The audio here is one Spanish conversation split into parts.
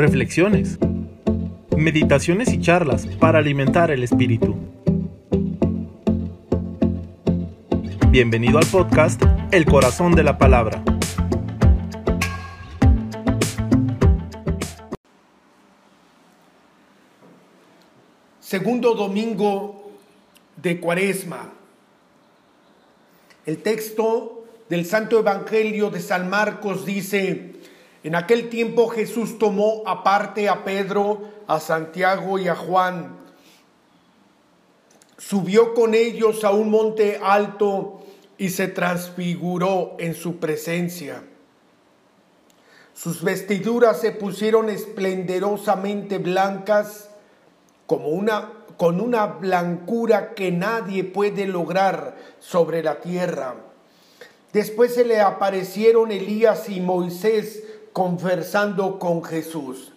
reflexiones, meditaciones y charlas para alimentar el espíritu. Bienvenido al podcast El Corazón de la Palabra. Segundo domingo de Cuaresma. El texto del Santo Evangelio de San Marcos dice, en aquel tiempo Jesús tomó aparte a Pedro, a Santiago y a Juan. Subió con ellos a un monte alto y se transfiguró en su presencia. Sus vestiduras se pusieron esplendorosamente blancas como una con una blancura que nadie puede lograr sobre la tierra. Después se le aparecieron Elías y Moisés conversando con Jesús.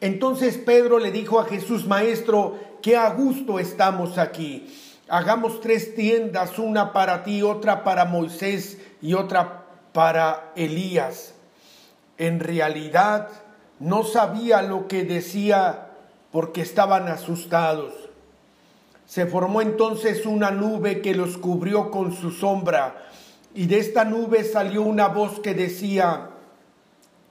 Entonces Pedro le dijo a Jesús, Maestro, qué a gusto estamos aquí. Hagamos tres tiendas, una para ti, otra para Moisés y otra para Elías. En realidad no sabía lo que decía porque estaban asustados. Se formó entonces una nube que los cubrió con su sombra y de esta nube salió una voz que decía,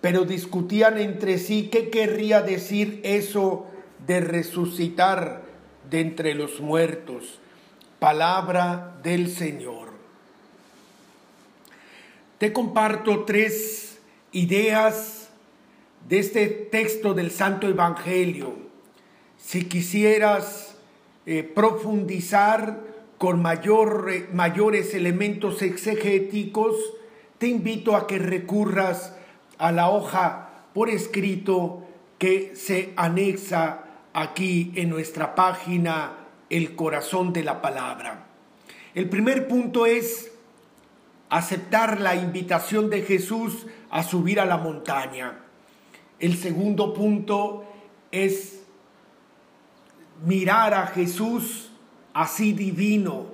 pero discutían entre sí qué querría decir eso de resucitar de entre los muertos. Palabra del Señor. Te comparto tres ideas de este texto del Santo Evangelio. Si quisieras eh, profundizar con mayor, mayores elementos exegéticos, te invito a que recurras a la hoja por escrito que se anexa aquí en nuestra página El corazón de la palabra. El primer punto es aceptar la invitación de Jesús a subir a la montaña. El segundo punto es mirar a Jesús así divino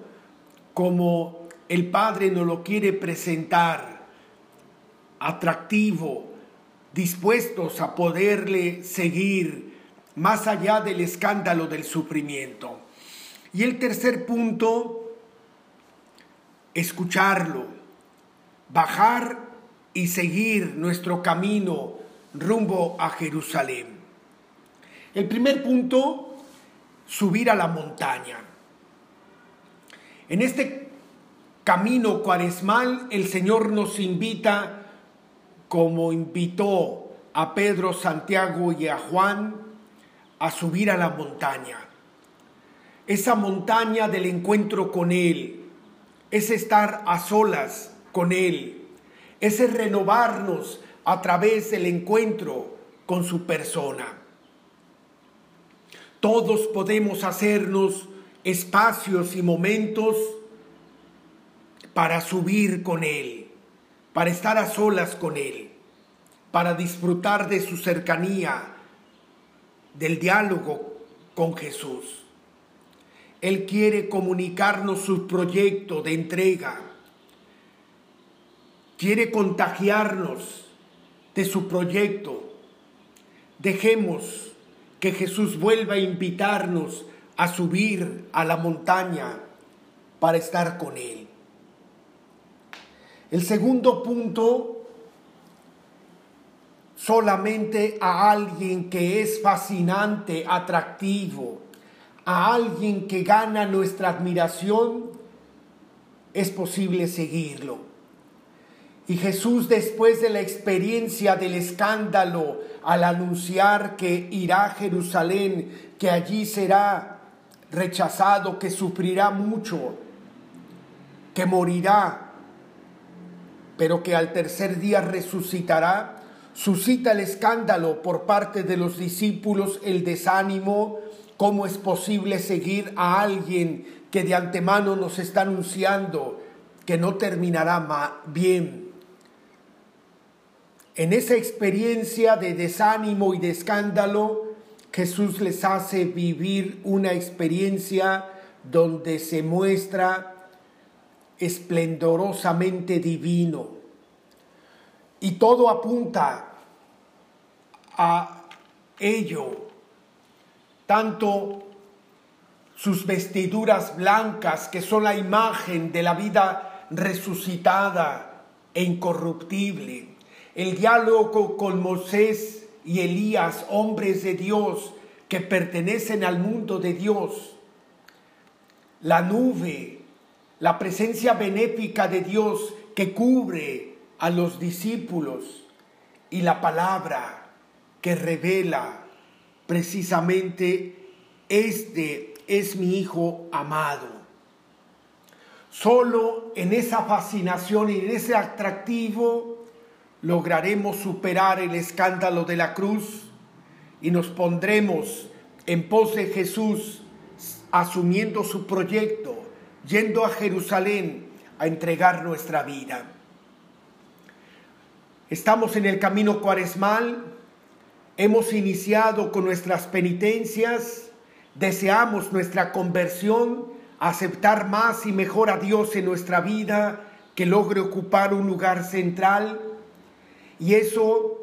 como el Padre nos lo quiere presentar atractivo, dispuestos a poderle seguir más allá del escándalo del sufrimiento. Y el tercer punto, escucharlo, bajar y seguir nuestro camino rumbo a Jerusalén. El primer punto, subir a la montaña. En este camino cuaresmal el Señor nos invita como invitó a Pedro, Santiago y a Juan a subir a la montaña. Esa montaña del encuentro con Él, es estar a solas con Él, ese renovarnos a través del encuentro con su persona. Todos podemos hacernos espacios y momentos para subir con Él para estar a solas con Él, para disfrutar de su cercanía, del diálogo con Jesús. Él quiere comunicarnos su proyecto de entrega, quiere contagiarnos de su proyecto. Dejemos que Jesús vuelva a invitarnos a subir a la montaña para estar con Él. El segundo punto, solamente a alguien que es fascinante, atractivo, a alguien que gana nuestra admiración, es posible seguirlo. Y Jesús después de la experiencia del escándalo, al anunciar que irá a Jerusalén, que allí será rechazado, que sufrirá mucho, que morirá, pero que al tercer día resucitará, suscita el escándalo por parte de los discípulos, el desánimo, cómo es posible seguir a alguien que de antemano nos está anunciando que no terminará bien. En esa experiencia de desánimo y de escándalo, Jesús les hace vivir una experiencia donde se muestra esplendorosamente divino. Y todo apunta a ello, tanto sus vestiduras blancas, que son la imagen de la vida resucitada e incorruptible, el diálogo con Moisés y Elías, hombres de Dios que pertenecen al mundo de Dios. La nube, la presencia benéfica de Dios que cubre a los discípulos y la palabra que revela precisamente este es mi hijo amado. Solo en esa fascinación y en ese atractivo lograremos superar el escándalo de la cruz y nos pondremos en pos de Jesús asumiendo su proyecto, yendo a Jerusalén a entregar nuestra vida. Estamos en el camino cuaresmal, hemos iniciado con nuestras penitencias, deseamos nuestra conversión, aceptar más y mejor a Dios en nuestra vida, que logre ocupar un lugar central y eso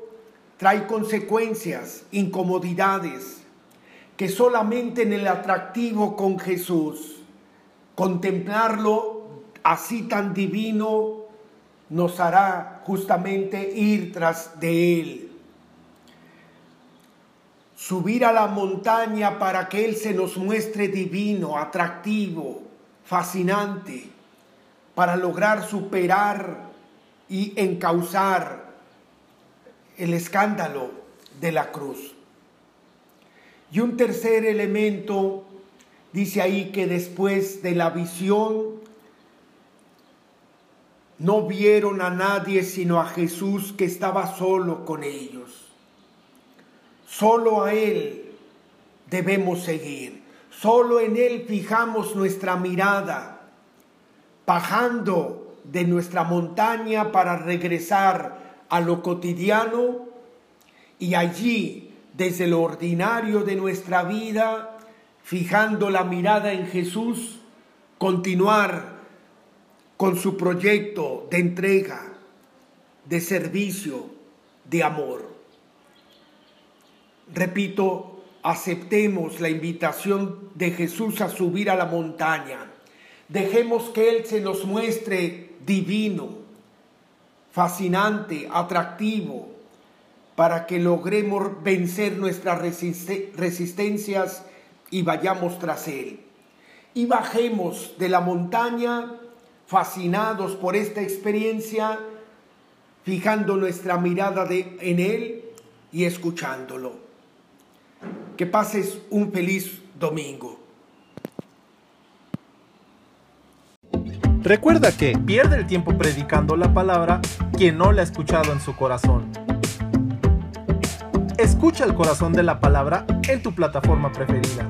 trae consecuencias, incomodidades, que solamente en el atractivo con Jesús, contemplarlo así tan divino, nos hará justamente ir tras de Él. Subir a la montaña para que Él se nos muestre divino, atractivo, fascinante, para lograr superar y encauzar el escándalo de la cruz. Y un tercer elemento dice ahí que después de la visión no vieron a nadie sino a Jesús que estaba solo con ellos. Solo a Él debemos seguir. Solo en Él fijamos nuestra mirada, bajando de nuestra montaña para regresar a lo cotidiano y allí, desde lo ordinario de nuestra vida, fijando la mirada en Jesús, continuar con su proyecto de entrega, de servicio, de amor. Repito, aceptemos la invitación de Jesús a subir a la montaña. Dejemos que Él se nos muestre divino, fascinante, atractivo, para que logremos vencer nuestras resistencias y vayamos tras Él. Y bajemos de la montaña fascinados por esta experiencia, fijando nuestra mirada en Él y escuchándolo. Que pases un feliz domingo. Recuerda que pierde el tiempo predicando la palabra quien no la ha escuchado en su corazón. Escucha el corazón de la palabra en tu plataforma preferida